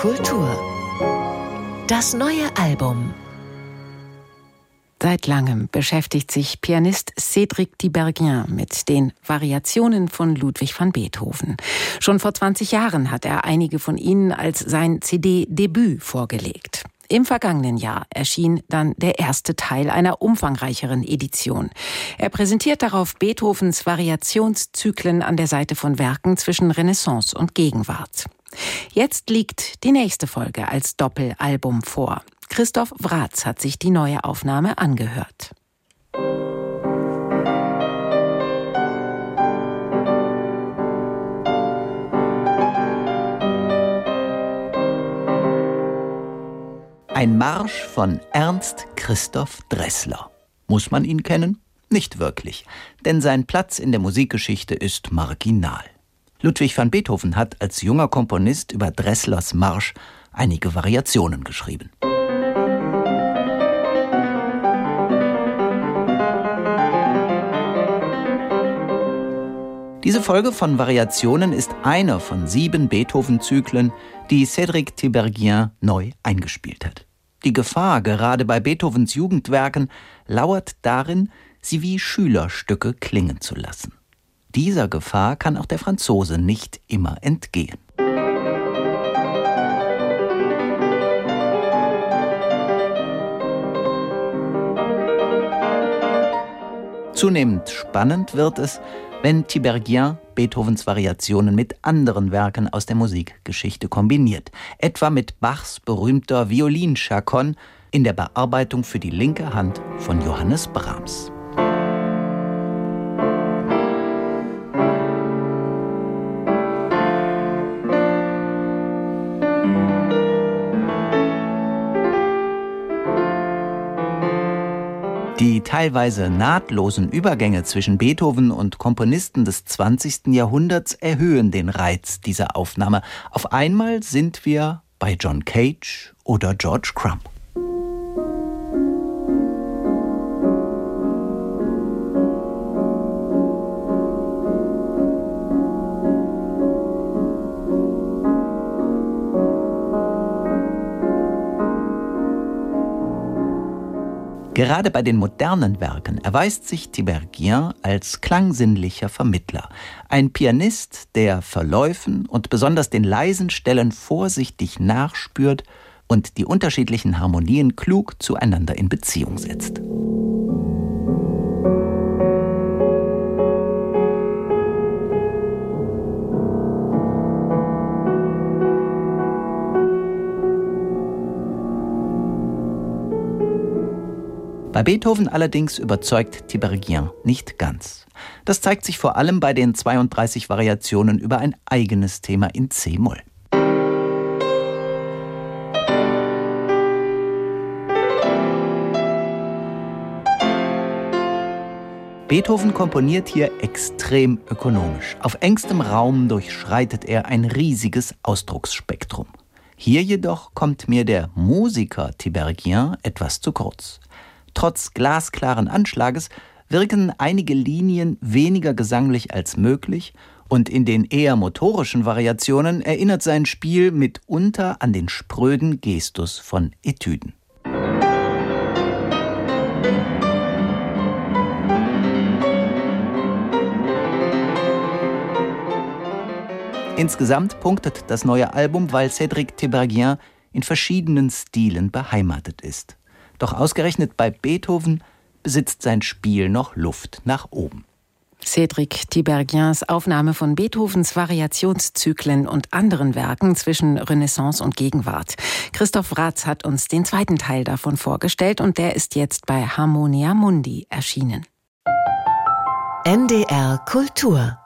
Kultur. Das neue Album. Seit langem beschäftigt sich Pianist Cédric Tiberghien mit den Variationen von Ludwig van Beethoven. Schon vor 20 Jahren hat er einige von ihnen als sein CD-Debüt vorgelegt. Im vergangenen Jahr erschien dann der erste Teil einer umfangreicheren Edition. Er präsentiert darauf Beethovens Variationszyklen an der Seite von Werken zwischen Renaissance und Gegenwart. Jetzt liegt die nächste Folge als Doppelalbum vor. Christoph Wratz hat sich die neue Aufnahme angehört. Ein Marsch von Ernst Christoph Dressler. Muss man ihn kennen? Nicht wirklich, denn sein Platz in der Musikgeschichte ist marginal. Ludwig van Beethoven hat als junger Komponist über Dresslers Marsch einige Variationen geschrieben. Diese Folge von Variationen ist eine von sieben Beethoven-Zyklen, die Cédric Tiberghien neu eingespielt hat. Die Gefahr, gerade bei Beethovens Jugendwerken, lauert darin, sie wie Schülerstücke klingen zu lassen. Dieser Gefahr kann auch der Franzose nicht immer entgehen. Zunehmend spannend wird es, wenn Tiberghien Beethovens Variationen mit anderen Werken aus der Musikgeschichte kombiniert, etwa mit Bachs berühmter Violinchaconne in der Bearbeitung für die linke Hand von Johannes Brahms. Die teilweise nahtlosen Übergänge zwischen Beethoven und Komponisten des 20. Jahrhunderts erhöhen den Reiz dieser Aufnahme. Auf einmal sind wir bei John Cage oder George Crumb. Gerade bei den modernen Werken erweist sich Tiberghien als klangsinnlicher Vermittler, ein Pianist, der Verläufen und besonders den leisen Stellen vorsichtig nachspürt und die unterschiedlichen Harmonien klug zueinander in Beziehung setzt. Bei Beethoven allerdings überzeugt Tiberghien nicht ganz. Das zeigt sich vor allem bei den 32 Variationen über ein eigenes Thema in C-Moll. Beethoven komponiert hier extrem ökonomisch. Auf engstem Raum durchschreitet er ein riesiges Ausdrucksspektrum. Hier jedoch kommt mir der Musiker Tiberghien etwas zu kurz. Trotz glasklaren Anschlages wirken einige Linien weniger gesanglich als möglich und in den eher motorischen Variationen erinnert sein Spiel mitunter an den spröden Gestus von Etüden. Insgesamt punktet das neue Album, weil Cédric Tiberghien in verschiedenen Stilen beheimatet ist. Doch ausgerechnet bei Beethoven besitzt sein Spiel noch Luft nach oben. Cédric Tiberghiens Aufnahme von Beethovens Variationszyklen und anderen Werken zwischen Renaissance und Gegenwart. Christoph Ratz hat uns den zweiten Teil davon vorgestellt und der ist jetzt bei Harmonia Mundi erschienen. NDR Kultur